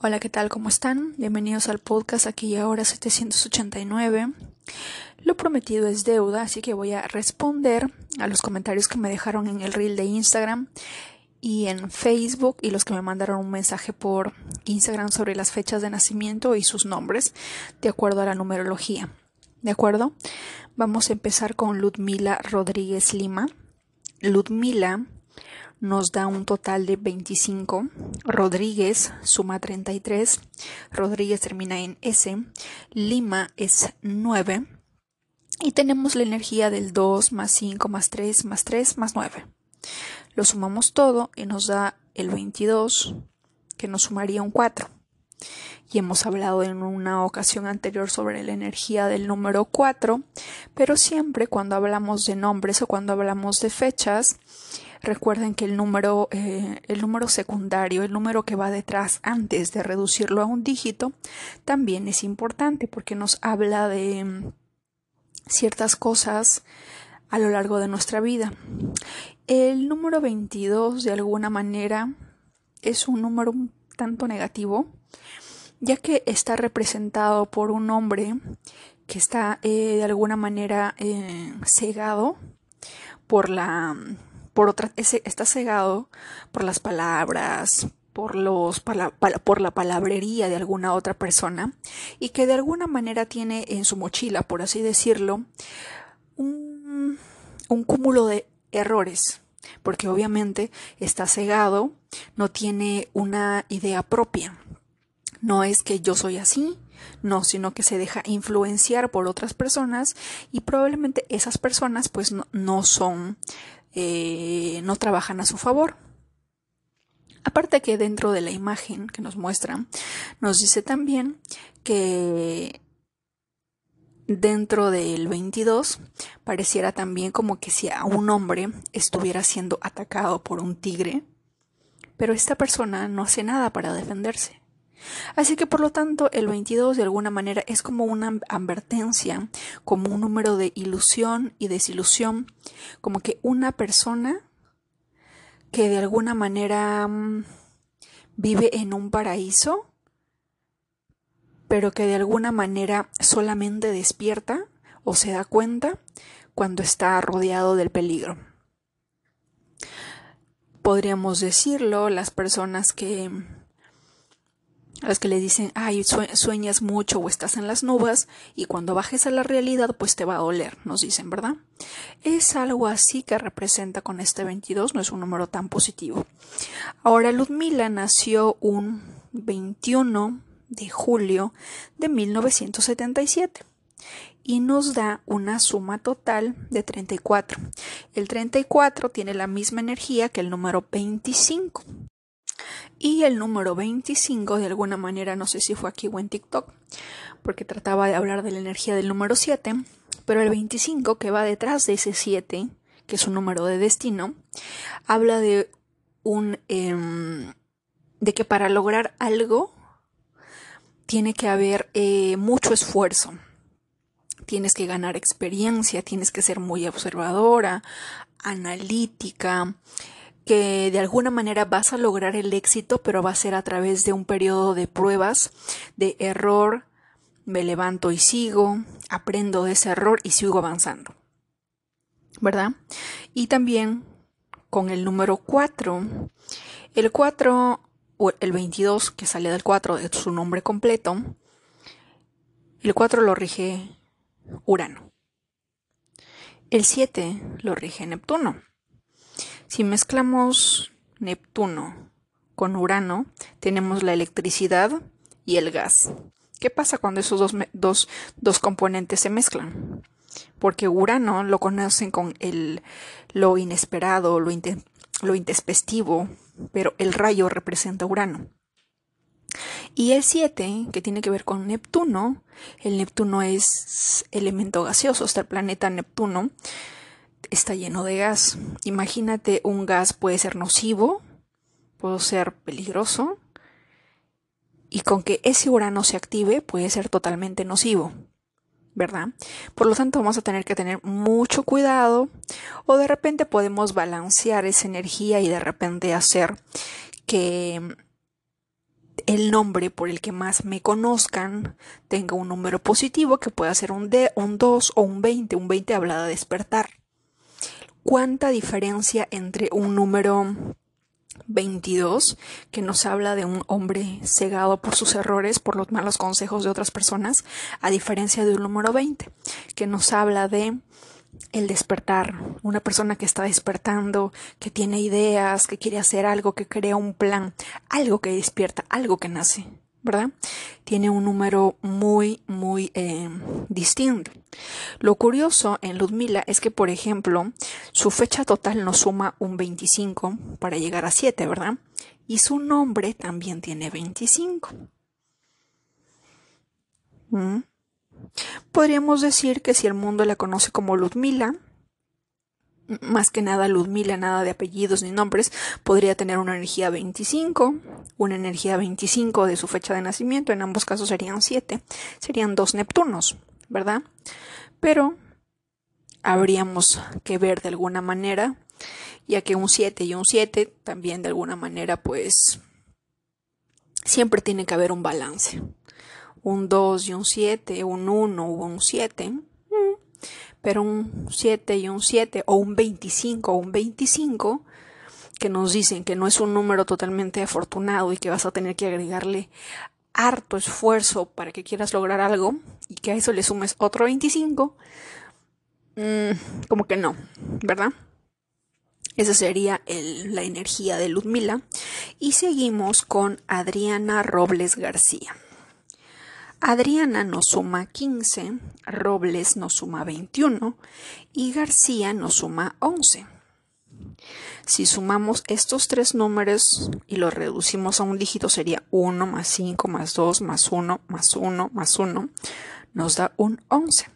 Hola, ¿qué tal? ¿Cómo están? Bienvenidos al podcast aquí y ahora 789. Lo prometido es deuda, así que voy a responder a los comentarios que me dejaron en el reel de Instagram y en Facebook y los que me mandaron un mensaje por Instagram sobre las fechas de nacimiento y sus nombres de acuerdo a la numerología. ¿De acuerdo? Vamos a empezar con Ludmila Rodríguez Lima. Ludmila nos da un total de 25. Rodríguez suma 33. Rodríguez termina en S. Lima es 9. Y tenemos la energía del 2 más 5 más 3 más 3 más 9. Lo sumamos todo y nos da el 22, que nos sumaría un 4. Y hemos hablado en una ocasión anterior sobre la energía del número 4, pero siempre cuando hablamos de nombres o cuando hablamos de fechas, Recuerden que el número, eh, el número secundario, el número que va detrás antes de reducirlo a un dígito, también es importante porque nos habla de mm, ciertas cosas a lo largo de nuestra vida. El número 22 de alguna manera es un número un tanto negativo, ya que está representado por un hombre que está eh, de alguna manera eh, cegado por la por otra, está cegado por las palabras, por, los, por la palabrería de alguna otra persona y que de alguna manera tiene en su mochila, por así decirlo, un, un cúmulo de errores, porque obviamente está cegado, no tiene una idea propia. No es que yo soy así, no, sino que se deja influenciar por otras personas y probablemente esas personas pues no, no son eh, no trabajan a su favor. Aparte que dentro de la imagen que nos muestra, nos dice también que dentro del 22 pareciera también como que si a un hombre estuviera siendo atacado por un tigre, pero esta persona no hace nada para defenderse. Así que por lo tanto el 22 de alguna manera es como una advertencia, como un número de ilusión y desilusión, como que una persona que de alguna manera mm, vive en un paraíso, pero que de alguna manera solamente despierta o se da cuenta cuando está rodeado del peligro. Podríamos decirlo, las personas que a las que le dicen, ay, sueñas mucho o estás en las nubes y cuando bajes a la realidad pues te va a doler, nos dicen, ¿verdad? Es algo así que representa con este 22, no es un número tan positivo. Ahora Ludmila nació un 21 de julio de 1977 y nos da una suma total de 34. El 34 tiene la misma energía que el número 25. Y el número 25, de alguna manera, no sé si fue aquí o en TikTok, porque trataba de hablar de la energía del número 7, pero el 25, que va detrás de ese 7, que es un número de destino, habla de un. Em, de que para lograr algo tiene que haber eh, mucho esfuerzo. Tienes que ganar experiencia, tienes que ser muy observadora, analítica, que de alguna manera vas a lograr el éxito, pero va a ser a través de un periodo de pruebas, de error, me levanto y sigo, aprendo de ese error y sigo avanzando. ¿Verdad? Y también con el número 4, el 4 o el 22 que sale del 4 de su nombre completo, el 4 lo rige Urano. El 7 lo rige Neptuno. Si mezclamos Neptuno con Urano, tenemos la electricidad y el gas. ¿Qué pasa cuando esos dos, dos, componentes se mezclan? Porque Urano lo conocen con el, lo inesperado, lo, lo intespestivo, pero el rayo representa Urano. Y el 7, que tiene que ver con Neptuno, el Neptuno es elemento gaseoso, está el planeta Neptuno, está lleno de gas. Imagínate un gas puede ser nocivo, puede ser peligroso, y con que ese urano se active puede ser totalmente nocivo, ¿verdad? Por lo tanto vamos a tener que tener mucho cuidado o de repente podemos balancear esa energía y de repente hacer que el nombre por el que más me conozcan tenga un número positivo que pueda ser un, D, un 2 o un 20. Un 20 habla de despertar. ¿Cuánta diferencia entre un número 22 que nos habla de un hombre cegado por sus errores, por los malos consejos de otras personas, a diferencia de un número 20 que nos habla de el despertar, una persona que está despertando, que tiene ideas, que quiere hacer algo, que crea un plan, algo que despierta, algo que nace, ¿verdad? Tiene un número muy, muy eh, distinto. Lo curioso en Ludmila es que, por ejemplo, su fecha total nos suma un 25 para llegar a 7, ¿verdad? Y su nombre también tiene 25. Podríamos decir que si el mundo la conoce como Ludmila, más que nada Ludmila, nada de apellidos ni nombres, podría tener una energía 25, una energía 25 de su fecha de nacimiento, en ambos casos serían 7, serían dos Neptunos, ¿verdad? Pero habríamos que ver de alguna manera, ya que un 7 y un 7 también de alguna manera pues siempre tiene que haber un balance un 2 y un 7, un 1 o un 7, mm, pero un 7 y un 7 o un 25 o un 25 que nos dicen que no es un número totalmente afortunado y que vas a tener que agregarle harto esfuerzo para que quieras lograr algo y que a eso le sumes otro 25, mm, como que no, ¿verdad? Esa sería la energía de Ludmila. Y seguimos con Adriana Robles García. Adriana nos suma 15, Robles nos suma 21 y García nos suma 11. Si sumamos estos tres números y los reducimos a un dígito sería 1 más 5 más 2 más 1 más 1 más 1 nos da un 11.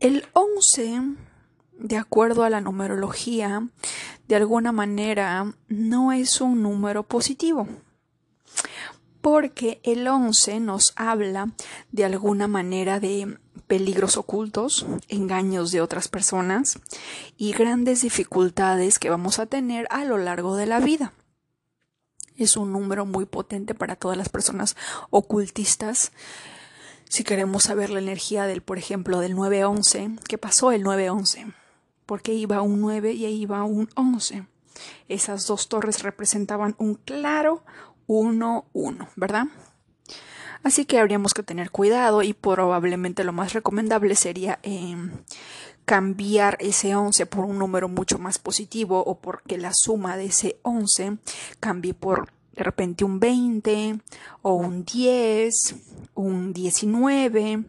El 11, de acuerdo a la numerología, de alguna manera no es un número positivo porque el 11 nos habla de alguna manera de peligros ocultos, engaños de otras personas y grandes dificultades que vamos a tener a lo largo de la vida. Es un número muy potente para todas las personas ocultistas. Si queremos saber la energía del, por ejemplo, del 911, ¿qué pasó el 911? Porque iba un 9 y ahí iba un 11. Esas dos torres representaban un claro, 1, 1, ¿verdad? Así que habríamos que tener cuidado y probablemente lo más recomendable sería em, cambiar ese 11 por un número mucho más positivo o porque la suma de ese 11 cambie por de repente un 20 o un 10, un 19,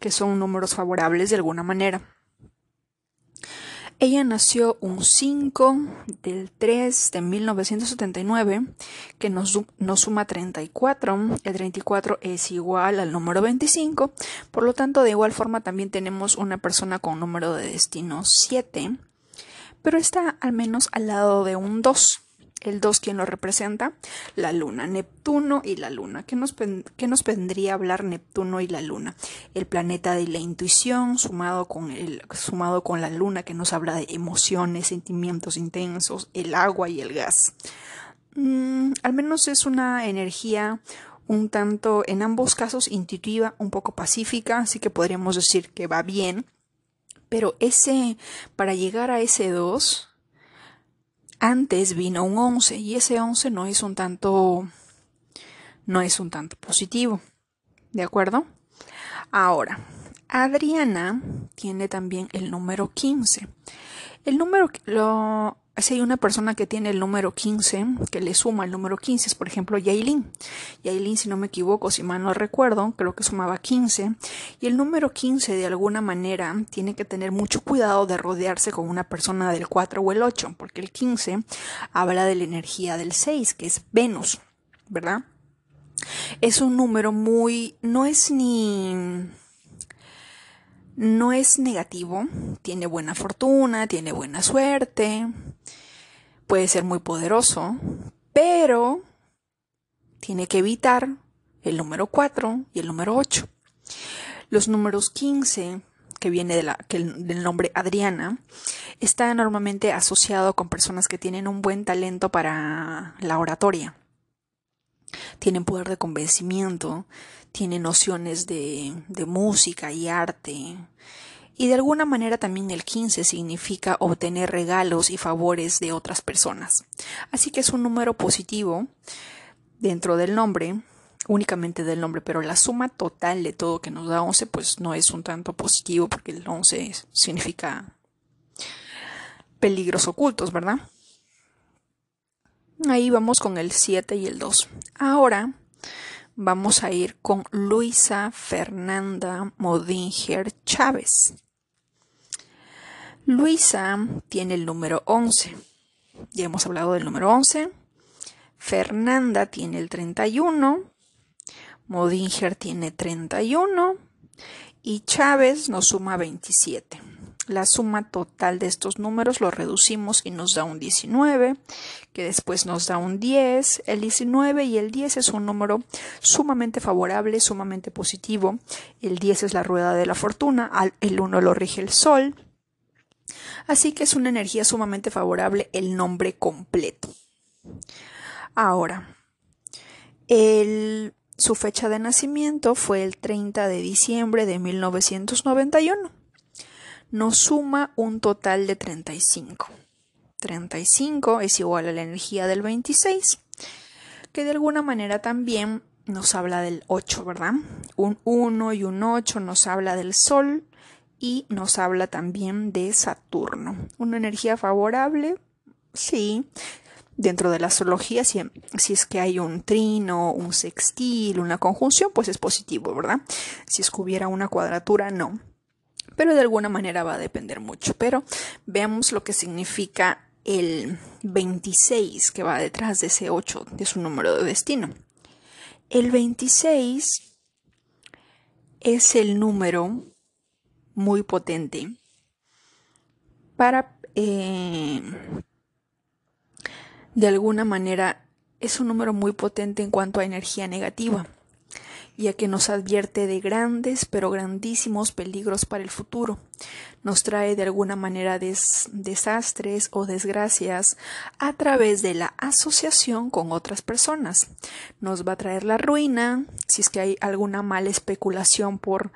que son números favorables de alguna manera. Ella nació un 5 del 3 de 1979, que nos, nos, suma 34. El 34 es igual al número 25. Por lo tanto, de igual forma también tenemos una persona con número de destino 7, pero está al menos al lado de un 2 el 2 quien lo representa, la luna, Neptuno y la luna. ¿Qué nos, nos vendría a hablar Neptuno y la luna? El planeta de la intuición sumado con, el, sumado con la luna que nos habla de emociones, sentimientos intensos, el agua y el gas. Mm, al menos es una energía un tanto, en ambos casos, intuitiva, un poco pacífica, así que podríamos decir que va bien. Pero ese, para llegar a ese 2, antes vino un 11 y ese 11 no es un tanto no es un tanto positivo. ¿De acuerdo? Ahora, Adriana tiene también el número 15. El número lo si hay una persona que tiene el número 15, que le suma el número 15, es por ejemplo Yailin. Yailin, si no me equivoco, si mal no recuerdo, creo que sumaba 15. Y el número 15, de alguna manera, tiene que tener mucho cuidado de rodearse con una persona del 4 o el 8, porque el 15 habla de la energía del 6, que es Venus, ¿verdad? Es un número muy. no es ni no es negativo, tiene buena fortuna, tiene buena suerte, puede ser muy poderoso, pero tiene que evitar el número 4 y el número 8. Los números 15, que viene de la, del nombre Adriana, está normalmente asociado con personas que tienen un buen talento para la oratoria. tienen poder de convencimiento, tienen nociones de, de música y arte. Y de alguna manera también el 15 significa obtener regalos y favores de otras personas. Así que es un número positivo dentro del nombre, únicamente del nombre, pero la suma total de todo que nos da 11 pues no es un tanto positivo porque el 11 significa peligros ocultos, ¿verdad? Ahí vamos con el 7 y el 2. Ahora vamos a ir con Luisa Fernanda Modinger Chávez. Luisa tiene el número 11. Ya hemos hablado del número 11. Fernanda tiene el 31. Modinger tiene 31. Y Chávez nos suma 27. La suma total de estos números lo reducimos y nos da un 19, que después nos da un 10. El 19 y el 10 es un número sumamente favorable, sumamente positivo. El 10 es la rueda de la fortuna, el 1 lo rige el sol. Así que es una energía sumamente favorable el nombre completo. Ahora, su fecha de nacimiento fue el 30 de diciembre de 1991 nos suma un total de 35. 35 es igual a la energía del 26, que de alguna manera también nos habla del 8, ¿verdad? Un 1 y un 8 nos habla del Sol y nos habla también de Saturno. Una energía favorable, sí. Dentro de la astrología, si, es que hay un trino, un sextil, una conjunción, pues es positivo, ¿verdad? Si es que hubiera una cuadratura, no pero de alguna manera va a depender mucho. Pero veamos lo que significa el 26 que va detrás de ese 8, de su número de destino. El 26 es el número muy potente para, eh, de alguna manera, es un número muy potente en cuanto a energía negativa ya que nos advierte de grandes pero grandísimos peligros para el futuro. Nos trae de alguna manera desastres o desgracias a través de la asociación con otras personas. Nos va a traer la ruina si es que hay alguna mala especulación por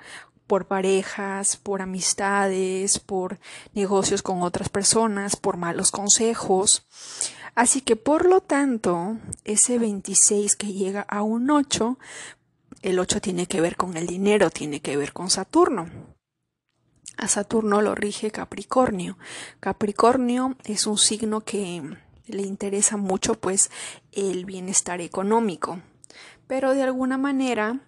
por parejas, por amistades, por negocios con otras personas, por malos consejos. Así que por lo tanto, ese 26 que llega a un 8 el 8 tiene que ver con el dinero, tiene que ver con Saturno. A Saturno lo rige Capricornio. Capricornio es un signo que le interesa mucho pues el bienestar económico, pero de alguna manera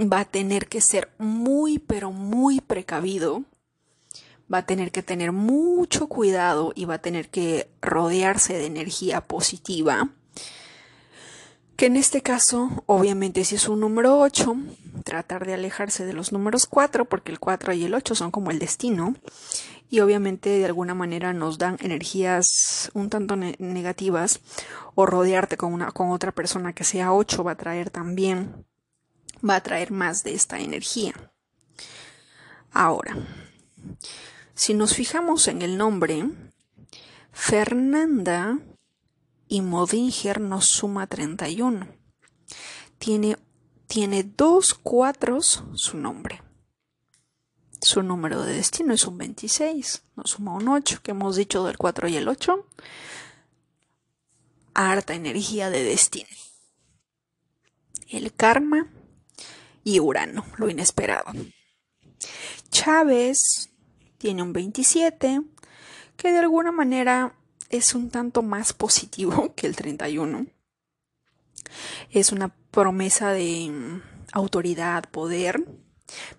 va a tener que ser muy pero muy precavido, va a tener que tener mucho cuidado y va a tener que rodearse de energía positiva que en este caso, obviamente si es un número 8, tratar de alejarse de los números 4, porque el 4 y el 8 son como el destino, y obviamente de alguna manera nos dan energías un tanto negativas, o rodearte con, una, con otra persona que sea 8 va a traer también, va a traer más de esta energía. Ahora, si nos fijamos en el nombre, Fernanda y Modinger nos suma 31. Tiene, tiene dos cuatros su nombre. Su número de destino es un 26, nos suma un 8, que hemos dicho del 4 y el 8. Harta energía de destino. El karma y Urano, lo inesperado. Chávez tiene un 27, que de alguna manera es un tanto más positivo que el 31. Es una promesa de mm, autoridad, poder,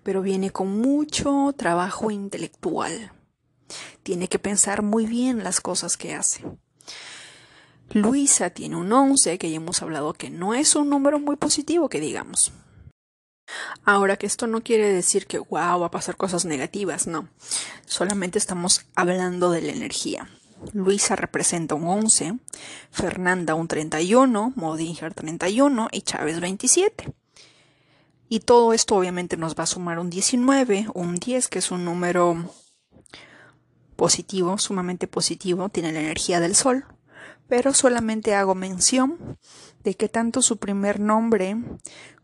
pero viene con mucho trabajo intelectual. Tiene que pensar muy bien las cosas que hace. Luisa tiene un 11, que ya hemos hablado que no es un número muy positivo, que digamos. Ahora que esto no quiere decir que wow va a pasar cosas negativas, no. Solamente estamos hablando de la energía. Luisa representa un 11, Fernanda un 31, Modinger 31 y Chávez 27. Y todo esto obviamente nos va a sumar un 19, un 10, que es un número positivo, sumamente positivo, tiene la energía del Sol, pero solamente hago mención de que tanto su primer nombre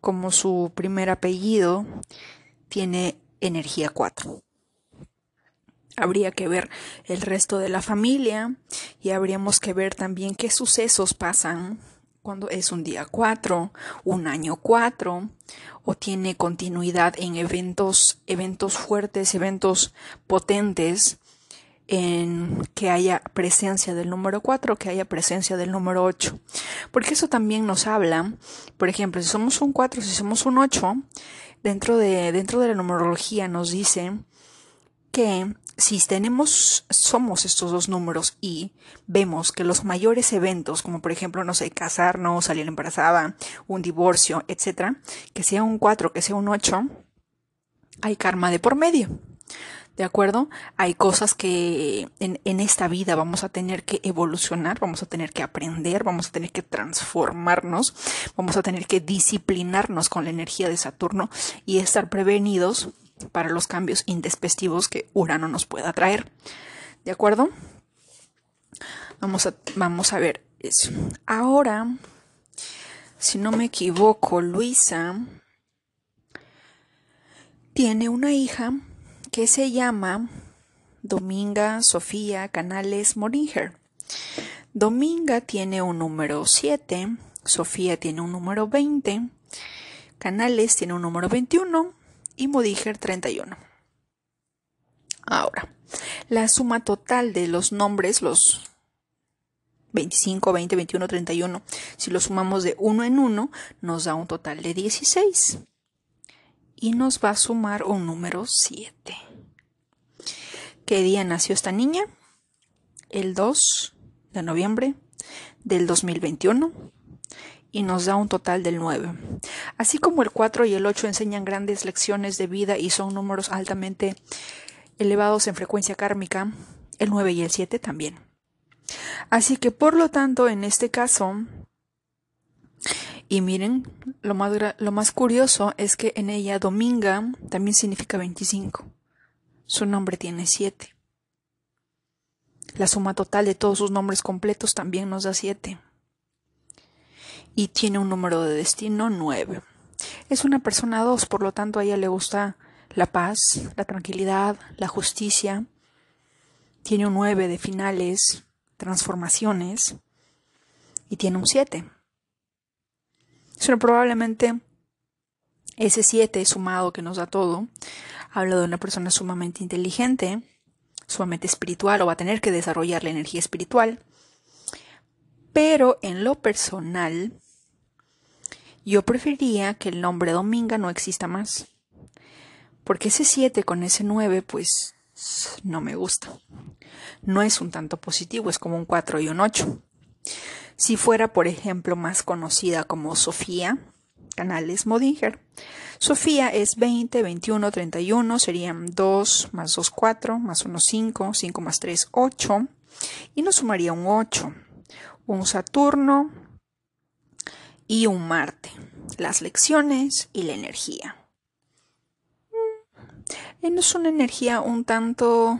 como su primer apellido tiene energía 4. Habría que ver el resto de la familia y habríamos que ver también qué sucesos pasan cuando es un día 4, un año 4 o tiene continuidad en eventos, eventos fuertes, eventos potentes en que haya presencia del número 4, que haya presencia del número 8. Porque eso también nos habla, por ejemplo, si somos un 4, si somos un 8, dentro de, dentro de la numerología nos dice que si tenemos, somos estos dos números y vemos que los mayores eventos, como por ejemplo, no sé, casarnos, salir embarazada, un divorcio, etcétera, que sea un 4, que sea un 8, hay karma de por medio. ¿De acuerdo? Hay cosas que en, en, esta vida vamos a tener que evolucionar, vamos a tener que aprender, vamos a tener que transformarnos, vamos a tener que disciplinarnos con la energía de Saturno y estar prevenidos para los cambios indespectivos que Urano nos pueda traer. ¿De acuerdo? Vamos a, vamos a ver eso. Ahora, si no me equivoco, Luisa tiene una hija que se llama Dominga Sofía Canales Moringer. Dominga tiene un número 7, Sofía tiene un número 20, Canales tiene un número 21 y Modiger 31. Ahora, la suma total de los nombres, los 25, 20, 21, 31, si lo sumamos de uno en uno, nos da un total de 16 y nos va a sumar un número 7. ¿Qué día nació esta niña? El 2 de noviembre del 2021 y nos da un total del 9. Así como el 4 y el 8 enseñan grandes lecciones de vida y son números altamente elevados en frecuencia kármica, el 9 y el 7 también. Así que por lo tanto, en este caso, y miren, lo más, lo más curioso es que en ella Dominga también significa 25. Su nombre tiene 7. La suma total de todos sus nombres completos también nos da 7. Y tiene un número de destino 9. Es una persona 2, por lo tanto a ella le gusta la paz, la tranquilidad, la justicia. Tiene un 9 de finales, transformaciones. Y tiene un 7 probablemente ese 7 sumado que nos da todo habla de una persona sumamente inteligente, sumamente espiritual o va a tener que desarrollar la energía espiritual. Pero en lo personal, yo preferiría que el nombre Dominga no exista más. Porque ese 7 con ese 9, pues no me gusta. No es un tanto positivo, es como un 4 y un 8. Si fuera, por ejemplo, más conocida como Sofía, Canales Modinger. Sofía es 20, 21, 31, serían 2 más 2, 4, más 1, 5, 5 más 3, 8, y nos sumaría un 8, un Saturno y un Marte, las lecciones y la energía. Mm, es una energía un tanto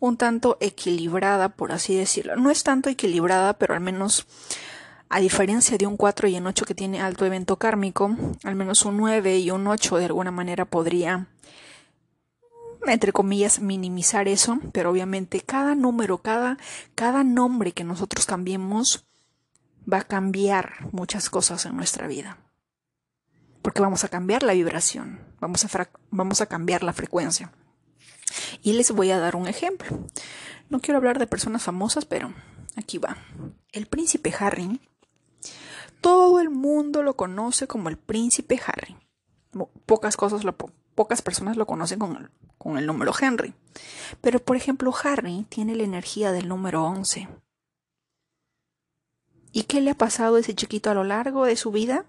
un tanto equilibrada, por así decirlo. No es tanto equilibrada, pero al menos a diferencia de un 4 y un 8 que tiene alto evento kármico, al menos un 9 y un 8 de alguna manera podría, entre comillas, minimizar eso, pero obviamente cada número, cada, cada nombre que nosotros cambiemos va a cambiar muchas cosas en nuestra vida. Porque vamos a cambiar la vibración, vamos a, vamos a cambiar la frecuencia. Y les voy a dar un ejemplo. No quiero hablar de personas famosas, pero aquí va. El príncipe Harry. Todo el mundo lo conoce como el príncipe Harry. Pocas cosas pocas personas lo conocen con el, con el número Henry. Pero por ejemplo, Harry tiene la energía del número 11. ¿Y qué le ha pasado a ese chiquito a lo largo de su vida?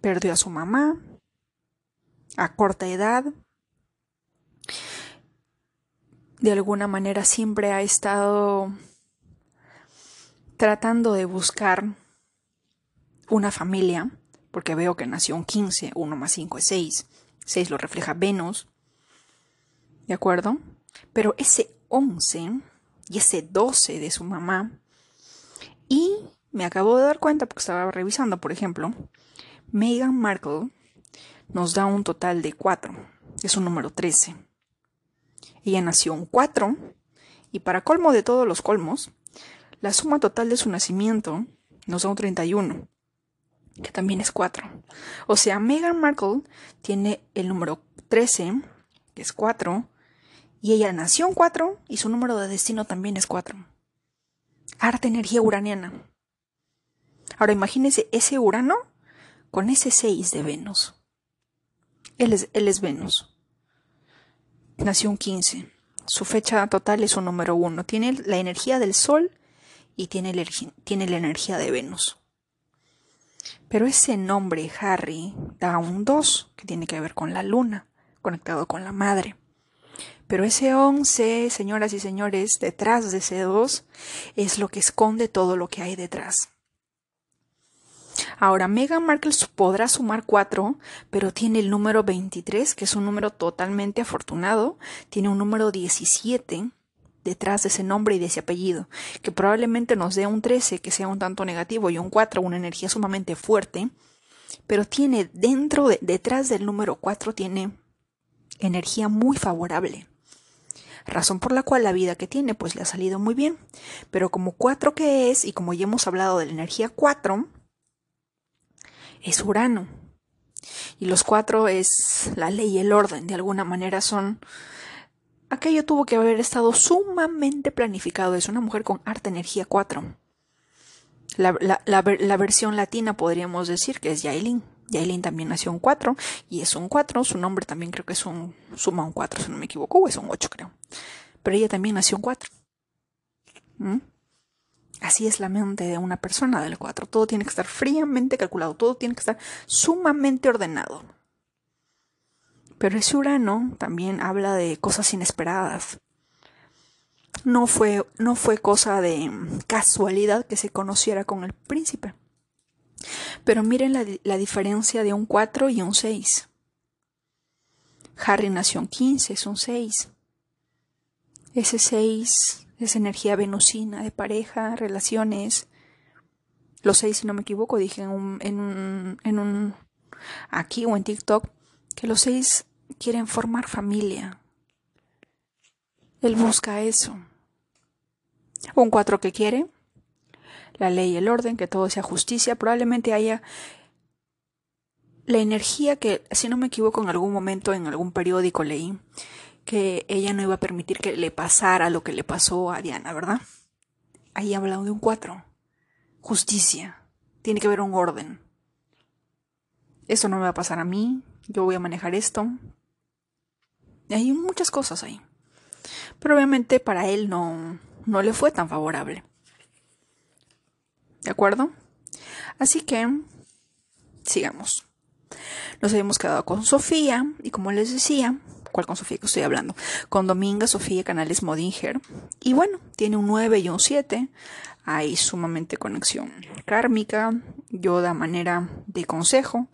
Perdió a su mamá, a corta edad. De alguna manera siempre ha estado tratando de buscar una familia, porque veo que nació un 15, 1 más 5 es 6, 6 lo refleja Venus, ¿de acuerdo? Pero ese 11 y ese 12 de su mamá. Y me acabo de dar cuenta, porque estaba revisando, por ejemplo, Meghan Markle nos da un total de 4, es un número 13. Ella nació un 4 y para colmo de todos los colmos, la suma total de su nacimiento nos da un 31, que también es 4. O sea, Meghan Markle tiene el número 13, que es 4, y ella nació en 4 y su número de destino también es 4. Arte energía uraniana. Ahora imagínese ese Urano con ese 6 de Venus. Él es, él es Venus. Nació un 15. Su fecha total es un número 1. Tiene la energía del Sol y tiene, tiene la energía de Venus. Pero ese nombre, Harry, da un 2, que tiene que ver con la luna, conectado con la madre. Pero ese 11, señoras y señores, detrás de ese 2, es lo que esconde todo lo que hay detrás. Ahora, Meghan Markle podrá sumar 4, pero tiene el número 23, que es un número totalmente afortunado, tiene un número 17 detrás de ese nombre y de ese apellido, que probablemente nos dé un 13 que sea un tanto negativo y un 4 una energía sumamente fuerte, pero tiene dentro, de, detrás del número 4 tiene energía muy favorable. Razón por la cual la vida que tiene pues le ha salido muy bien. Pero como 4 que es, y como ya hemos hablado de la energía 4, es Urano. Y los cuatro es la ley y el orden, de alguna manera son... Aquello tuvo que haber estado sumamente planificado. Es una mujer con harta energía 4. La, la, versión latina podríamos decir que es Yailin. Yailin también nació en 4 y es un 4. Su nombre también creo que es un suma un 4, si no me equivoco, o es un 8 creo. Pero ella también nació en 4. Así es la mente de una persona del 4. Todo tiene que estar fríamente calculado, todo tiene que estar sumamente ordenado. Pero ese Urano también habla de cosas inesperadas. No fue, no fue cosa de casualidad que se conociera con el príncipe. Pero miren la, la diferencia de un 4 y un 6. Harry nació en 15, es un 6. Ese 6 es energía venusina de pareja, relaciones. Los seis, si no me equivoco, dije en un, en un, en un aquí o en TikTok que los seis quieren formar familia. Él busca eso. Un cuatro que quiere la ley y el orden, que todo sea justicia. Probablemente haya la energía que, si no me equivoco, en algún momento en algún periódico leí que ella no iba a permitir que le pasara lo que le pasó a Diana, ¿verdad? Ahí hablado de un cuatro. Justicia. Tiene que haber un orden. Esto no me va a pasar a mí. Yo voy a manejar esto. hay muchas cosas ahí. Pero obviamente para él no, no le fue tan favorable. ¿De acuerdo? Así que, sigamos. Nos habíamos quedado con Sofía y como les decía, ¿Cuál con Sofía que estoy hablando? Con Dominga, Sofía, Canales Modinger. Y bueno, tiene un 9 y un 7. Hay sumamente conexión kármica. Yo da manera de consejo.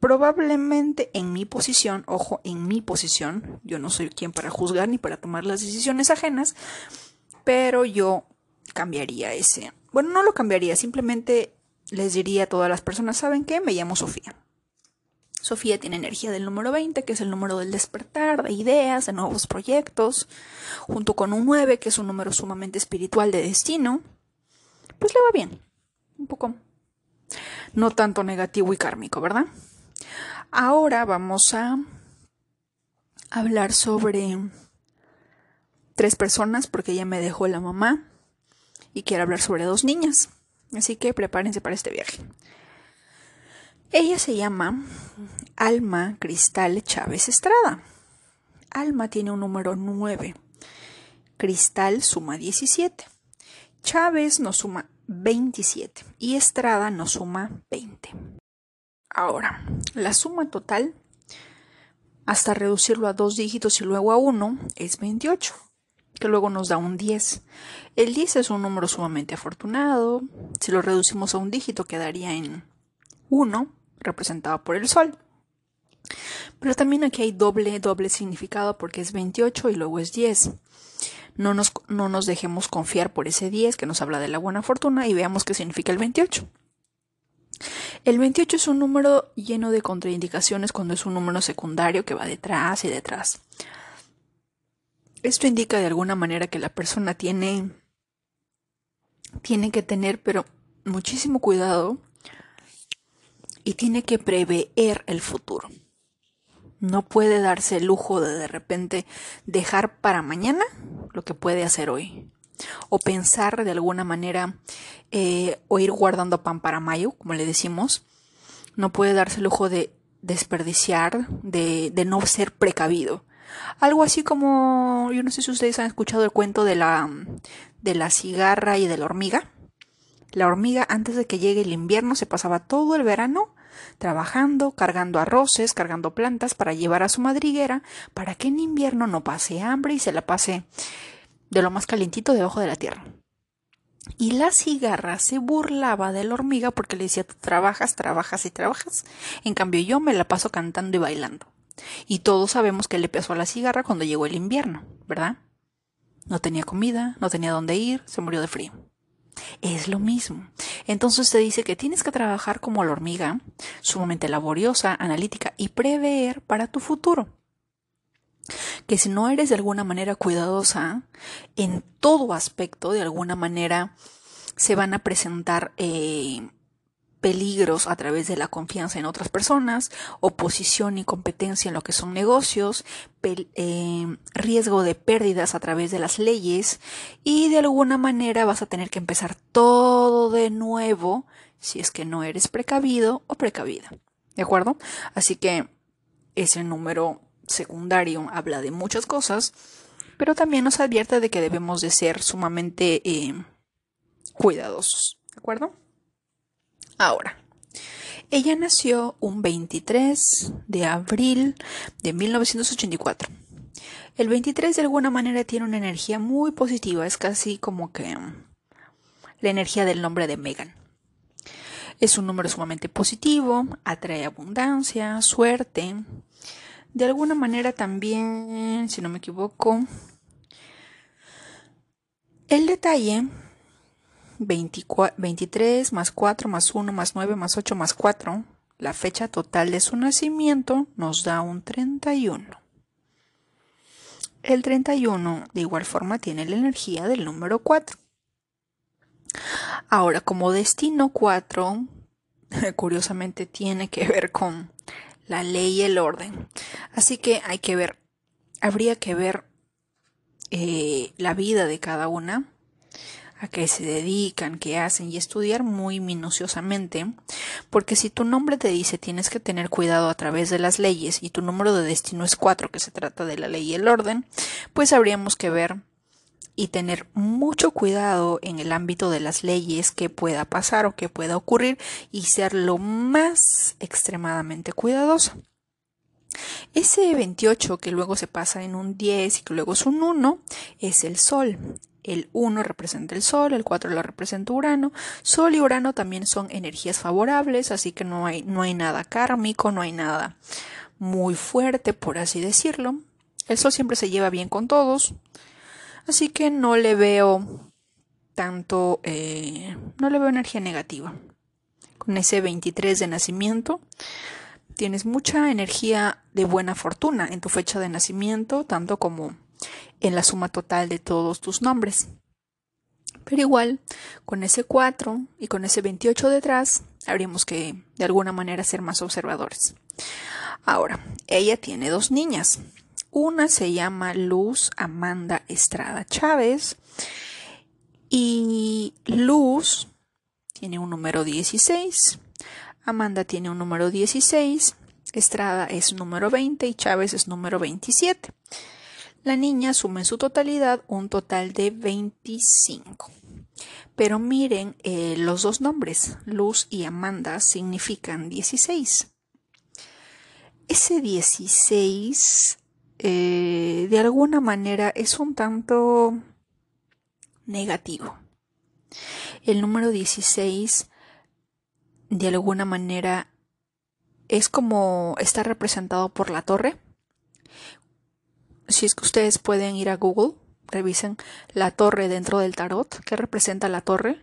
Probablemente en mi posición, ojo, en mi posición, yo no soy quien para juzgar ni para tomar las decisiones ajenas, pero yo cambiaría ese. Bueno, no lo cambiaría, simplemente les diría a todas las personas, ¿saben qué? Me llamo Sofía. Sofía tiene energía del número 20, que es el número del despertar, de ideas, de nuevos proyectos, junto con un 9, que es un número sumamente espiritual de destino. Pues le va bien. Un poco. No tanto negativo y kármico, ¿verdad? Ahora vamos a hablar sobre tres personas, porque ya me dejó la mamá y quiero hablar sobre dos niñas. Así que prepárense para este viaje. Ella se llama Alma Cristal Chávez Estrada. Alma tiene un número 9. Cristal suma 17. Chávez nos suma 27 y Estrada nos suma 20. Ahora, la suma total, hasta reducirlo a dos dígitos y luego a uno, es 28, que luego nos da un 10. El 10 es un número sumamente afortunado. Si lo reducimos a un dígito, quedaría en 1 representado por el sol. Pero también aquí hay doble, doble significado porque es 28 y luego es 10. no nos, no nos dejemos confiar por ese 10 que nos habla de la buena fortuna y veamos qué significa el 28. El 28 es un número lleno de contraindicaciones cuando es un número secundario que va detrás y detrás. Esto indica de alguna manera que la persona tiene tiene que tener pero muchísimo cuidado y tiene que prever el futuro. No puede darse el lujo de de repente dejar para mañana lo que puede hacer hoy. O pensar de alguna manera eh, o ir guardando pan para mayo, como le decimos. No puede darse el lujo de desperdiciar, de, de no ser precavido. Algo así como, yo no sé si ustedes han escuchado el cuento de la, de la cigarra y de la hormiga. La hormiga antes de que llegue el invierno se pasaba todo el verano trabajando, cargando arroces, cargando plantas para llevar a su madriguera, para que en invierno no pase hambre y se la pase de lo más calientito debajo de la tierra. Y la cigarra se burlaba de la hormiga porque le decía, trabajas, trabajas y trabajas. En cambio yo me la paso cantando y bailando. Y todos sabemos que le pesó a la cigarra cuando llegó el invierno, ¿verdad? No tenía comida, no tenía dónde ir, se murió de frío. Es lo mismo. Entonces te dice que tienes que trabajar como la hormiga, sumamente laboriosa, analítica y prever para tu futuro. Que si no eres de alguna manera cuidadosa, en todo aspecto, de alguna manera, se van a presentar eh, peligros a través de la confianza en otras personas, oposición y competencia en lo que son negocios, eh, riesgo de pérdidas a través de las leyes y de alguna manera vas a tener que empezar todo de nuevo si es que no eres precavido o precavida. ¿De acuerdo? Así que ese número secundario habla de muchas cosas, pero también nos advierte de que debemos de ser sumamente eh, cuidadosos. ¿De acuerdo? Ahora, ella nació un 23 de abril de 1984. El 23 de alguna manera tiene una energía muy positiva, es casi como que la energía del nombre de Megan. Es un número sumamente positivo, atrae abundancia, suerte. De alguna manera también, si no me equivoco, el detalle 23 más 4 más 1 más 9 más 8 más 4, la fecha total de su nacimiento nos da un 31. El 31 de igual forma tiene la energía del número 4. Ahora, como destino 4, curiosamente tiene que ver con la ley y el orden. Así que hay que ver, habría que ver eh, la vida de cada una a qué se dedican, qué hacen y estudiar muy minuciosamente, porque si tu nombre te dice tienes que tener cuidado a través de las leyes y tu número de destino es 4, que se trata de la ley y el orden, pues habríamos que ver y tener mucho cuidado en el ámbito de las leyes que pueda pasar o que pueda ocurrir y ser lo más extremadamente cuidadoso. Ese 28 que luego se pasa en un 10 y que luego es un 1 es el Sol. El 1 representa el Sol, el 4 lo representa Urano. Sol y Urano también son energías favorables, así que no hay, no hay nada kármico, no hay nada muy fuerte, por así decirlo. El Sol siempre se lleva bien con todos, así que no le veo tanto, eh, no le veo energía negativa. Con ese 23 de nacimiento, tienes mucha energía de buena fortuna en tu fecha de nacimiento, tanto como en la suma total de todos tus nombres. Pero igual, con ese 4 y con ese 28 detrás, habríamos que de alguna manera ser más observadores. Ahora, ella tiene dos niñas. Una se llama Luz Amanda Estrada Chávez y Luz tiene un número 16, Amanda tiene un número 16, Estrada es número 20 y Chávez es número 27. La niña suma en su totalidad un total de 25. Pero miren, eh, los dos nombres, Luz y Amanda, significan 16. Ese 16, eh, de alguna manera, es un tanto negativo. El número 16, de alguna manera, es como está representado por la torre si es que ustedes pueden ir a Google, revisen la torre dentro del tarot. ¿Qué representa la torre?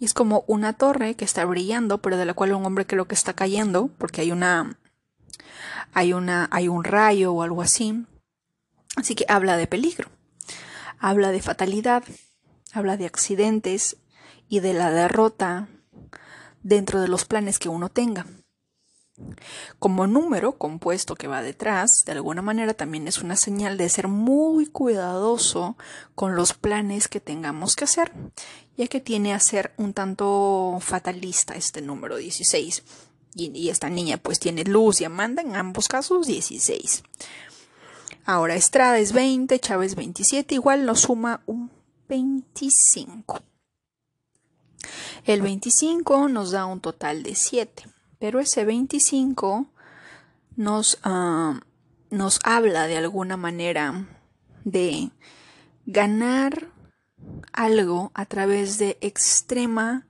Y es como una torre que está brillando, pero de la cual un hombre creo que está cayendo, porque hay una. hay una. hay un rayo o algo así. Así que habla de peligro. Habla de fatalidad. Habla de accidentes y de la derrota dentro de los planes que uno tenga. Como número compuesto que va detrás, de alguna manera también es una señal de ser muy cuidadoso con los planes que tengamos que hacer, ya que tiene a ser un tanto fatalista este número 16. Y, esta niña pues tiene luz y Amanda en ambos casos 16. Ahora Estrada es 20, Chávez 27, igual nos suma un 25. El 25 nos da un total de 7. Pero ese 25 nos, ah, nos habla de alguna manera de ganar algo a través de extrema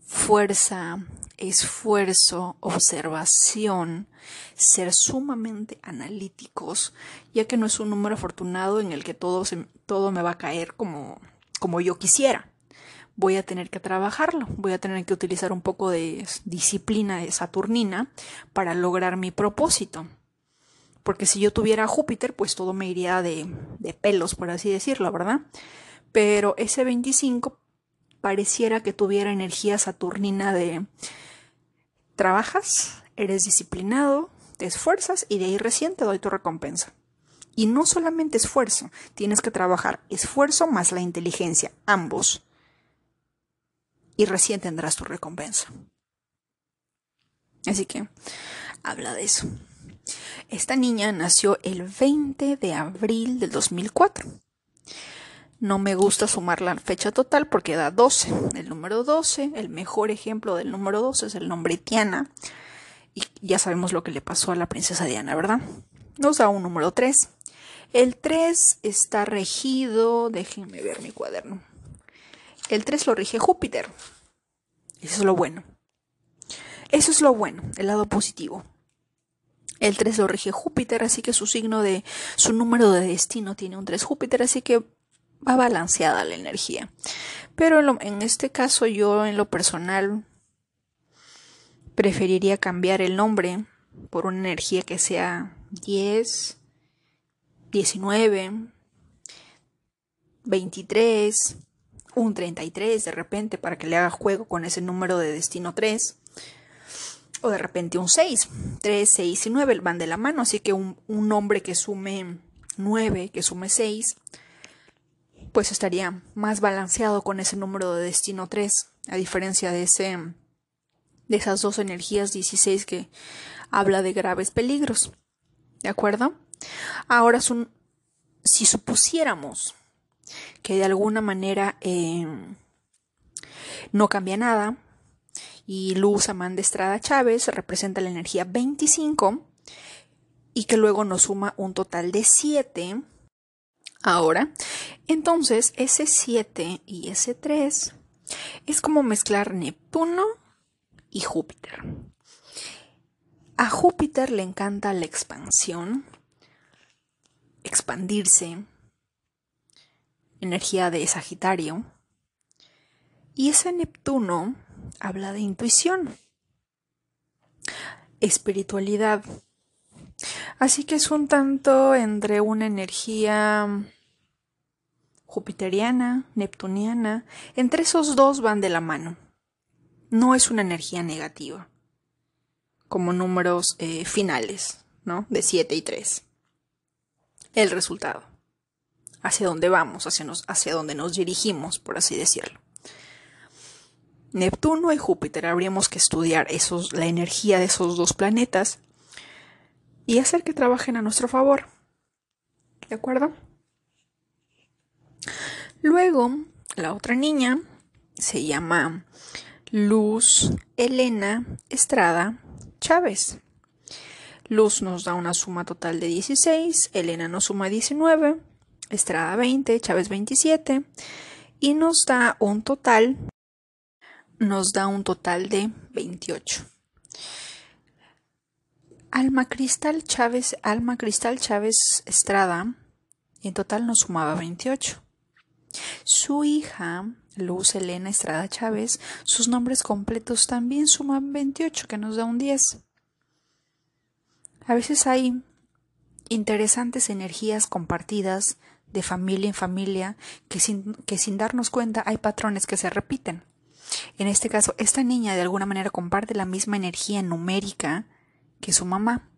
fuerza, esfuerzo, observación, ser sumamente analíticos, ya que no es un número afortunado en el que todo, todo me va a caer como, como yo quisiera voy a tener que trabajarlo, voy a tener que utilizar un poco de disciplina de Saturnina para lograr mi propósito. Porque si yo tuviera Júpiter, pues todo me iría de, de pelos, por así decirlo, ¿verdad? Pero ese 25 pareciera que tuviera energía saturnina de trabajas, eres disciplinado, te esfuerzas y de ahí recién te doy tu recompensa. Y no solamente esfuerzo, tienes que trabajar esfuerzo más la inteligencia, ambos y recién tendrás tu recompensa. Así que habla de eso. Esta niña nació el 20 de abril del 2004. No me gusta sumar la fecha total porque da 12. El número 12, el mejor ejemplo del número 12 es el nombre Tiana. Y ya sabemos lo que le pasó a la princesa Diana, ¿verdad? Nos da un número 3. El 3 está regido, déjenme ver mi cuaderno. El 3 lo rige Júpiter. Eso es lo bueno. Eso es lo bueno, el lado positivo. El 3 lo rige Júpiter, así que su signo de su número de destino tiene un 3 Júpiter, así que va balanceada la energía. Pero en, en este caso yo en lo personal preferiría cambiar el nombre por una energía que sea 10, 19, 23, un 33 de repente para que le haga juego con ese número de destino 3. O de repente un 6. 3, 6 y 9 van de la mano. Así que un, un nombre que sume 9, que sume 6, pues estaría más balanceado con ese número de destino 3. A diferencia de ese de esas dos energías 16 que habla de graves peligros. ¿De acuerdo? Ahora son, si supusiéramos que de alguna manera em, no cambia nada. Y Luz Amanda Estrada Chávez representa la energía 25 y que luego nos suma un total de 7. Ahora, entonces ese 7 y ese 3 es como mezclar Neptuno y Júpiter. A Júpiter le encanta la expansión, expandirse, energía de Sagitario. Y ese Neptuno habla de intuición, espiritualidad. Así que es un tanto entre una energía jupiteriana, neptuniana. Entre esos dos van de la mano. No es una energía negativa, como números eh, finales, ¿no? De 7 y 3. El resultado hacia dónde vamos, hacia, hacia dónde nos dirigimos, por así decirlo. Neptuno y Júpiter habríamos que estudiar esos, la energía de esos dos planetas y hacer que trabajen a nuestro favor. ¿De acuerdo? Luego, la otra niña se llama Luz Elena Estrada Chávez. Luz nos da una suma total de 16, Elena nos suma 19 Estrada 20, Chávez 27 y nos da un total nos da un total de 28. Alma Cristal Chávez, Alma Cristal Chávez Estrada en total nos sumaba 28. Su hija, Luz Elena Estrada Chávez, sus nombres completos también suman 28, que nos da un 10. A veces hay interesantes energías compartidas de familia en familia que sin, que sin darnos cuenta hay patrones que se repiten. En este caso, esta niña de alguna manera comparte la misma energía numérica que su mamá.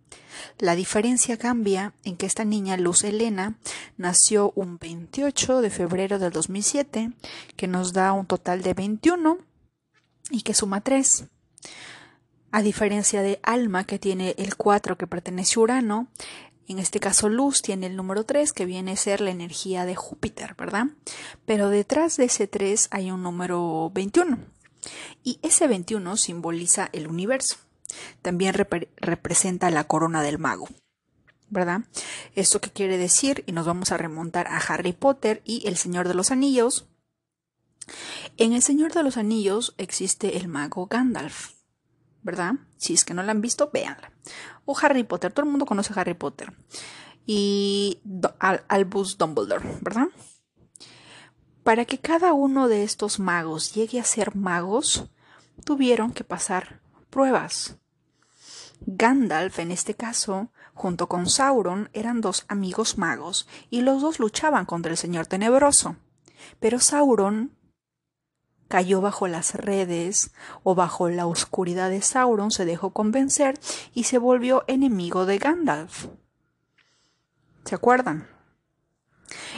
La diferencia cambia en que esta niña, Luz Elena, nació un 28 de febrero del 2007, que nos da un total de 21 y que suma 3. A diferencia de Alma, que tiene el 4 que pertenece a Urano, en este caso Luz tiene el número 3 que viene a ser la energía de Júpiter, ¿verdad? Pero detrás de ese 3 hay un número 21 y ese 21 simboliza el universo también representa la corona del mago. ¿Verdad? ¿Esto qué quiere decir? Y nos vamos a remontar a Harry Potter y El Señor de los Anillos. En El Señor de los Anillos existe el mago Gandalf. ¿Verdad? Si es que no la han visto, véanla. O Harry Potter, todo el mundo conoce a Harry Potter. Y Albus Dumbledore, ¿verdad? Para que cada uno de estos magos llegue a ser magos, tuvieron que pasar pruebas. Gandalf, en este caso, junto con Sauron, eran dos amigos magos, y los dos luchaban contra el Señor Tenebroso. Pero Sauron cayó bajo las redes o bajo la oscuridad de Sauron, se dejó convencer y se volvió enemigo de Gandalf. ¿Se acuerdan?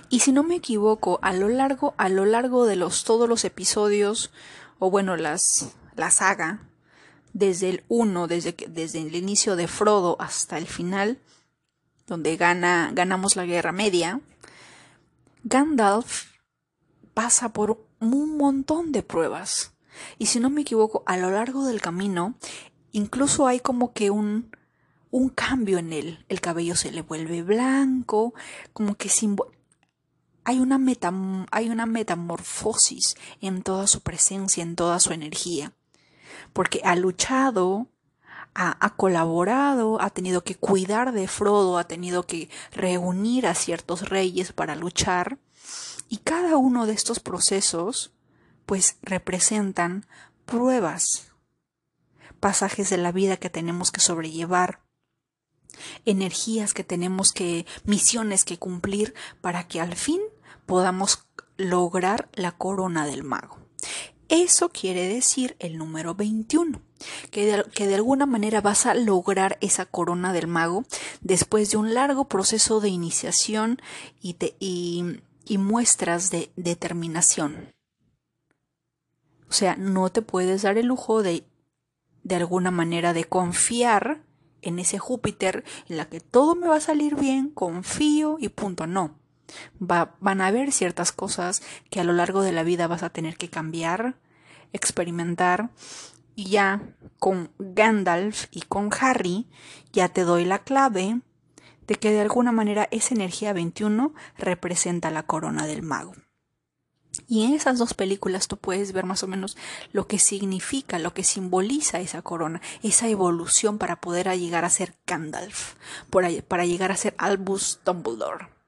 Y si no me equivoco, a lo largo, a lo largo de los todos los episodios, o bueno, las, la saga, desde el 1, desde, desde el inicio de Frodo hasta el final, donde gana, ganamos la Guerra Media, Gandalf pasa por un montón de pruebas. Y si no me equivoco, a lo largo del camino, incluso hay como que un, un cambio en él. El cabello se le vuelve blanco, como que hay una, hay una metamorfosis en toda su presencia, en toda su energía porque ha luchado, ha, colaborado, ha tenido que cuidar de Frodo, ha tenido que reunir a ciertos reyes para luchar, y cada uno de estos procesos pues representan pruebas, pasajes de la vida que tenemos que sobrellevar, energías que tenemos que, misiones que cumplir para que al fin podamos lograr la corona del mago. Eso quiere decir el número 21, que de, que de, alguna manera vas a lograr esa corona del mago después de un largo proceso de iniciación y, y muestras de determinación. O sea, no te puedes dar el lujo de, de alguna manera, de confiar en ese Júpiter en la que todo me va a salir bien, confío y punto. No van a haber ciertas cosas que a lo largo de la vida vas a tener que cambiar, experimentar. Y ya con Gandalf y con Harry ya te doy la clave de que de alguna manera esa energía 21 representa la corona del mago. Y en esas dos películas tú puedes ver más o menos lo que significa, lo que simboliza esa corona, esa evolución para poder llegar a ser Gandalf, para llegar a ser Albus Dumbledore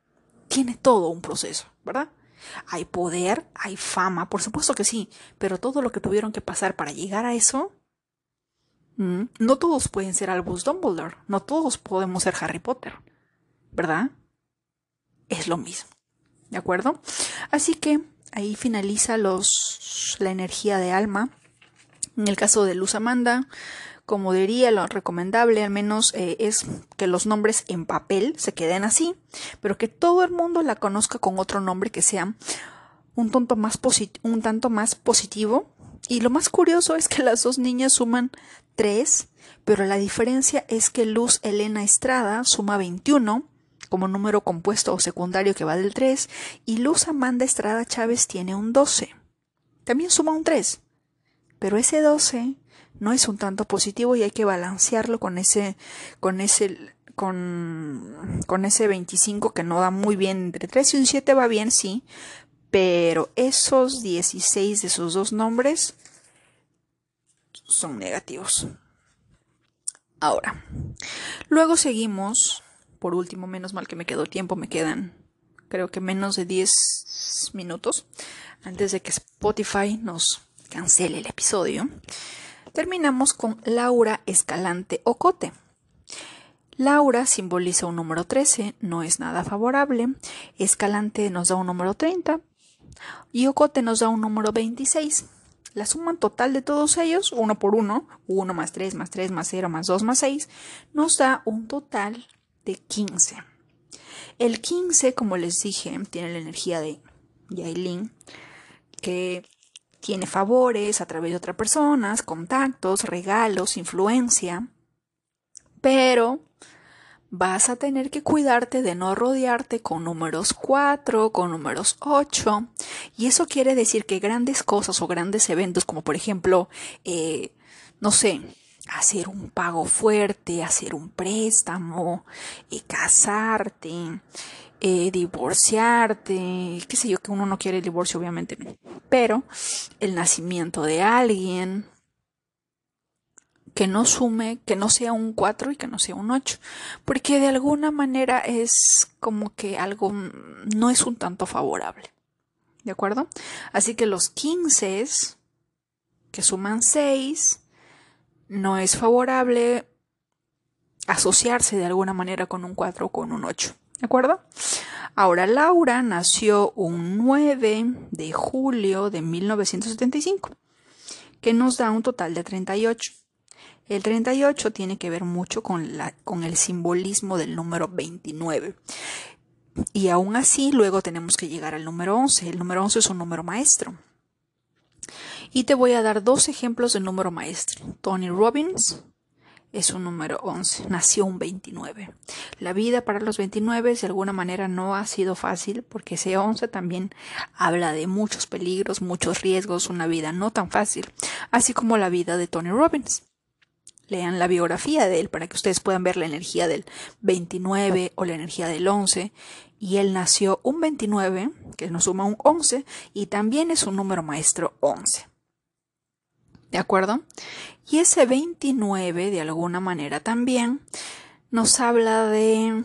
tiene todo un proceso, ¿verdad? Hay poder, hay fama, por supuesto que sí, pero todo lo que tuvieron que pasar para llegar a eso, mm, no todos pueden ser Albus Dumbledore, no todos podemos ser Harry Potter, ¿verdad? Es lo mismo, ¿de acuerdo? Así que ahí finaliza los, la energía de alma. En el caso de Luz Amanda, como diría lo recomendable al menos eh, es que los nombres en papel se queden así, pero que todo el mundo la conozca con otro nombre que sea un, tonto más un tanto más positivo. Y lo más curioso es que las dos niñas suman 3, pero la diferencia es que Luz Elena Estrada suma 21 como número compuesto o secundario que va del 3 y Luz Amanda Estrada Chávez tiene un 12. También suma un 3, pero ese 12 no es un tanto positivo y hay que balancearlo con ese, con ese, con, con ese 25 que no da muy bien. Entre 3 y un 7 va bien, sí, pero esos 16 de sus dos nombres son negativos. Ahora, luego seguimos, por último, menos mal que me quedó tiempo, me quedan creo que menos de 10 minutos, antes de que Spotify nos cancele el episodio, terminamos con Laura Escalante Ocote. Laura simboliza un número 13, no es nada favorable. Escalante nos da un número 30 y Ocote nos da un número 26. La suma total de todos ellos, uno por uno, 1 más 3 más 3 más 0 más 2 más 6, nos da un total de 15. El 15, como les dije, tiene la energía de Yailin, que tiene favores a través de otras personas, contactos, regalos, influencia, pero vas a tener que cuidarte de no rodearte con números 4, con números 8. Y eso quiere decir que grandes cosas o grandes eventos, como por ejemplo, eh, no sé, hacer un pago fuerte, hacer un préstamo, casarte, eh, divorciarte, qué sé yo, que uno no quiere el divorcio, obviamente, pero el nacimiento de alguien, que no sume, que no sea un 4 y que no sea un 8, porque de alguna manera es como que algo no es un tanto favorable. ¿De acuerdo? Así que los 15 que suman 6 no es favorable asociarse de alguna manera con un 4 o con un 8. ¿De acuerdo? Ahora, Laura nació un 9 de julio de 1975, que nos da un total de 38. El 38 tiene que ver mucho con, la, con el simbolismo del número 29. Y aún así, luego tenemos que llegar al número 11. El número 11 es un número maestro. Y te voy a dar dos ejemplos de número maestro. Tony Robbins es un número 11, nació un 29. La vida para los 29 de alguna manera no ha sido fácil porque ese 11 también habla de muchos peligros, muchos riesgos, una vida no tan fácil, así como la vida de Tony Robbins lean la biografía de él para que ustedes puedan ver la energía del 29 o la energía del 11. Y él nació un 29, que nos suma un 11, y también es un número maestro 11. ¿De acuerdo? Y ese 29, de alguna manera también, nos habla de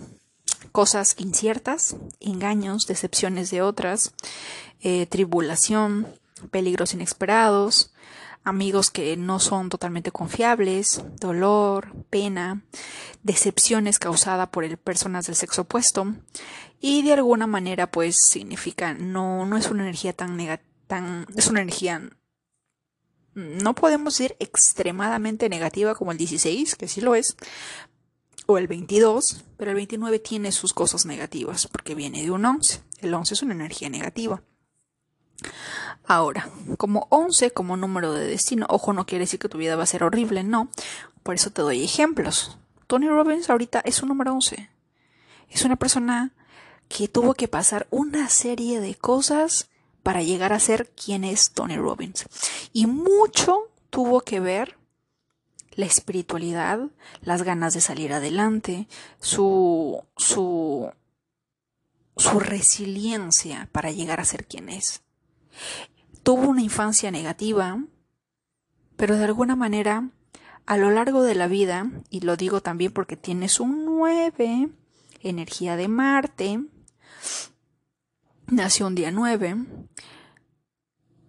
cosas inciertas, engaños, decepciones de otras, eh, tribulación, peligros inesperados, amigos que no son totalmente confiables, dolor, pena, decepciones causadas por el personas del sexo opuesto y de alguna manera pues significa no no es una energía tan negativa tan es una energía no podemos decir extremadamente negativa como el 16, que sí lo es, o el 22, pero el 29 tiene sus cosas negativas porque viene de un 11. El 11 es una energía negativa. Ahora, como 11 como número de destino, ojo, no quiere decir que tu vida va a ser horrible, no. Por eso te doy ejemplos. Tony Robbins ahorita es un número 11. Es una persona que tuvo que pasar una serie de cosas para llegar a ser quien es Tony Robbins. Y mucho tuvo que ver la espiritualidad, las ganas de salir adelante, su, su, su resiliencia para llegar a ser quien es tuvo una infancia negativa, pero de alguna manera, a lo largo de la vida, y lo digo también porque tienes un 9, energía de Marte, nació un día 9,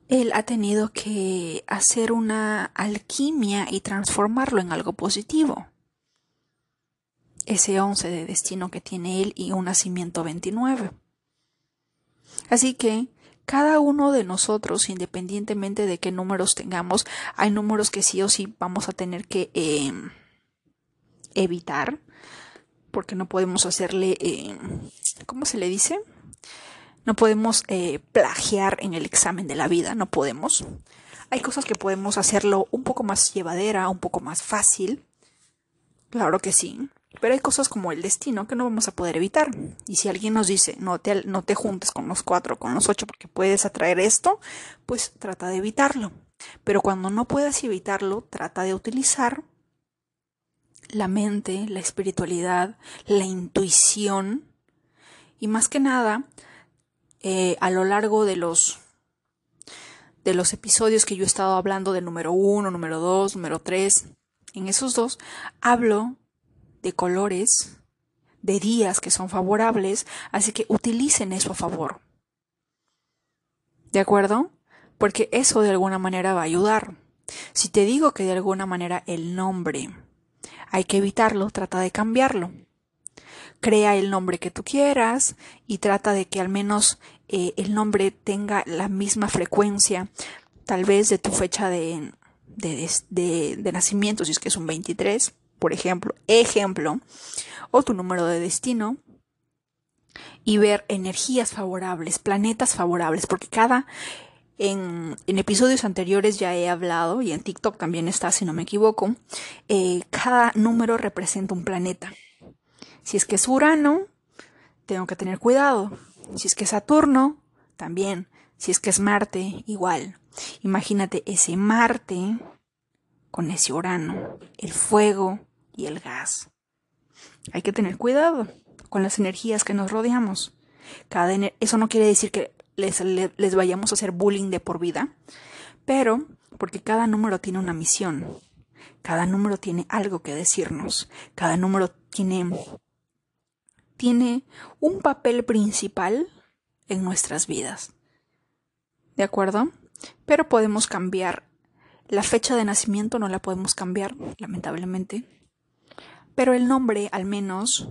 él ha tenido que hacer una alquimia y transformarlo en algo positivo. Ese 11 de destino que tiene él y un nacimiento 29. Así que cada uno de nosotros, independientemente de qué números tengamos, hay números que sí o sí vamos a tener que em, evitar, porque no podemos hacerle, em, ¿cómo se le dice? No podemos eh, plagiar en el examen de la vida, no podemos. Hay cosas que podemos hacerlo un poco más llevadera, un poco más fácil. Claro que sí. Pero hay cosas como el destino que no vamos a poder evitar. Y si alguien nos dice, no te, no te juntes con los cuatro, con los ocho, porque puedes atraer esto, pues trata de evitarlo. Pero cuando no puedas evitarlo, trata de utilizar la mente, la espiritualidad, la intuición y más que nada, eh, a lo largo de los de los episodios que yo he estado hablando de número uno, número dos, número tres, en esos dos hablo de colores, de días que son favorables, así que utilicen eso a favor. ¿De acuerdo? Porque eso de alguna manera va a ayudar. Si te digo que de alguna manera el nombre hay que evitarlo, trata de cambiarlo. Crea el nombre que tú quieras y trata de que al menos eh, el nombre tenga la misma frecuencia, tal vez de tu fecha de, de, de, nacimiento, si es que es un 23, por ejemplo, ejemplo, o tu número de destino, y ver energías favorables, planetas favorables, porque cada en, en, episodios anteriores ya he hablado, y en TikTok también está, si no me equivoco, eh, cada número representa un planeta. Si es que es Urano, tengo que tener cuidado. Si es que es Saturno, también. Si es que es Marte, igual. Imagínate ese Marte con ese Urano, el fuego y el gas. Hay que tener cuidado con las energías que nos rodeamos. Cada eso no quiere decir que les, les vayamos a hacer bullying de por vida, pero porque cada número tiene una misión, cada número tiene algo que decirnos, cada número tiene, tiene un papel principal en nuestras vidas. ¿De acuerdo? Pero podemos cambiar. La fecha de nacimiento no la podemos cambiar, lamentablemente. Pero el nombre, al menos,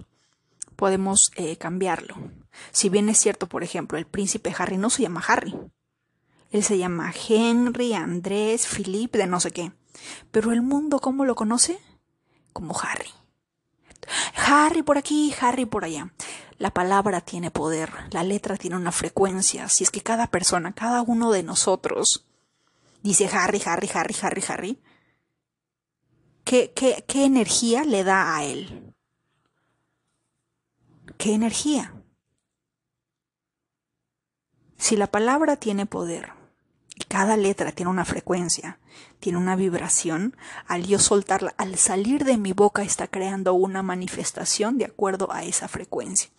podemos eh, cambiarlo. Si bien es cierto, por ejemplo, el príncipe Harry no se llama Harry. Él se llama Henry, Andrés, Philip, de no sé qué. Pero el mundo, ¿cómo lo conoce? Como Harry. Harry por aquí, Harry por allá. La palabra tiene poder, la letra tiene una frecuencia. Si es que cada persona, cada uno de nosotros dice Harry, Harry, Harry, Harry, Harry, ¿qué, qué, qué energía le da a él? ¿Qué energía? Si la palabra tiene poder cada letra tiene una frecuencia, tiene una vibración, al yo soltarla, al salir de mi boca está creando una manifestación de acuerdo a esa frecuencia.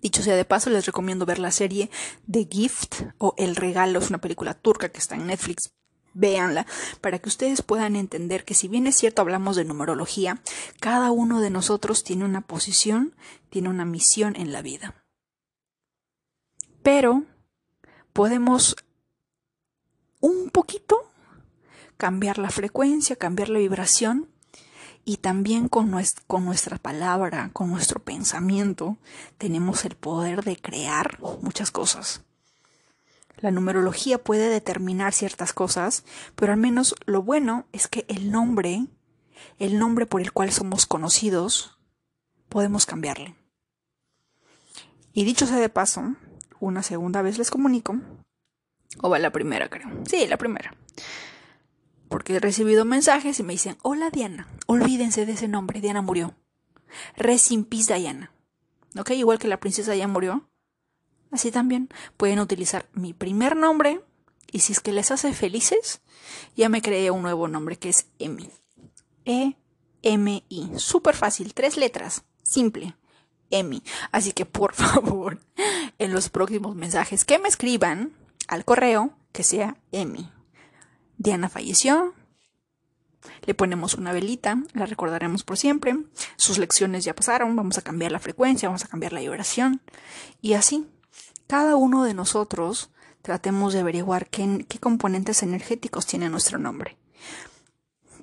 Dicho sea de paso, les recomiendo ver la serie The Gift o El Regalo, es una película turca que está en Netflix, véanla, para que ustedes puedan entender que si bien es cierto hablamos de numerología, cada uno de nosotros tiene una posición, tiene una misión en la vida. Pero podemos un poquito cambiar la frecuencia, cambiar la vibración y también con, con, nuestra palabra, con nuestro pensamiento, tenemos el poder de crear muchas cosas. La numerología puede determinar ciertas cosas, pero al menos lo bueno es que el nombre, el nombre por el cual somos conocidos, podemos cambiarle. Y dicho sea de paso, una segunda vez les comunico, o va la primera creo, sí, la primera, porque he recibido mensajes y me dicen, hola Diana, olvídense de ese nombre, Diana murió. Peace Diana. ¿Ok? Igual que la princesa ya murió, Así también pueden utilizar mi primer nombre y si es que les hace felices, ya me creé un nuevo nombre que es Emi. E-M-I. Súper fácil, tres letras, simple. Emi. Así que por favor, en los próximos mensajes que me escriban al correo, que sea Emi. Diana falleció. Le ponemos una velita, la recordaremos por siempre. Sus lecciones ya pasaron, vamos a cambiar la frecuencia, vamos a cambiar la vibración. Y así, cada uno de nosotros tratemos de averiguar qué, componentes energéticos tiene nuestro nombre.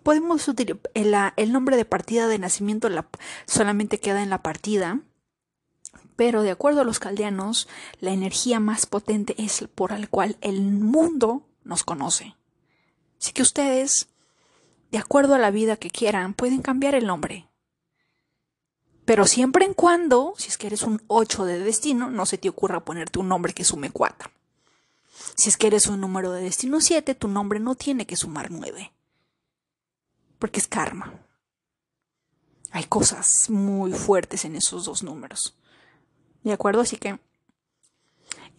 Podemos utilizar el, nombre de partida de nacimiento solamente queda en la partida, pero de acuerdo a los caldeanos, la energía más potente es por la cual el mundo nos conoce. Así que ustedes, de acuerdo a la vida que quieran, pueden cambiar el nombre. Pero siempre en cuando, si es que eres un 8 de destino, no se te ocurra ponerte un nombre que sume 4. Si es que eres un número de destino 7, tu nombre no tiene que sumar 9. Porque es karma. Hay cosas muy fuertes en esos dos números. ¿De acuerdo? Así que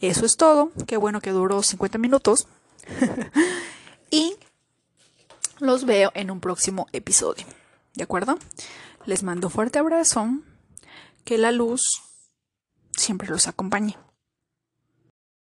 eso es todo. Qué bueno que duró 50 minutos. y los veo en un próximo episodio. ¿De acuerdo? Les mando un fuerte abrazo. Que la luz siempre los acompañe.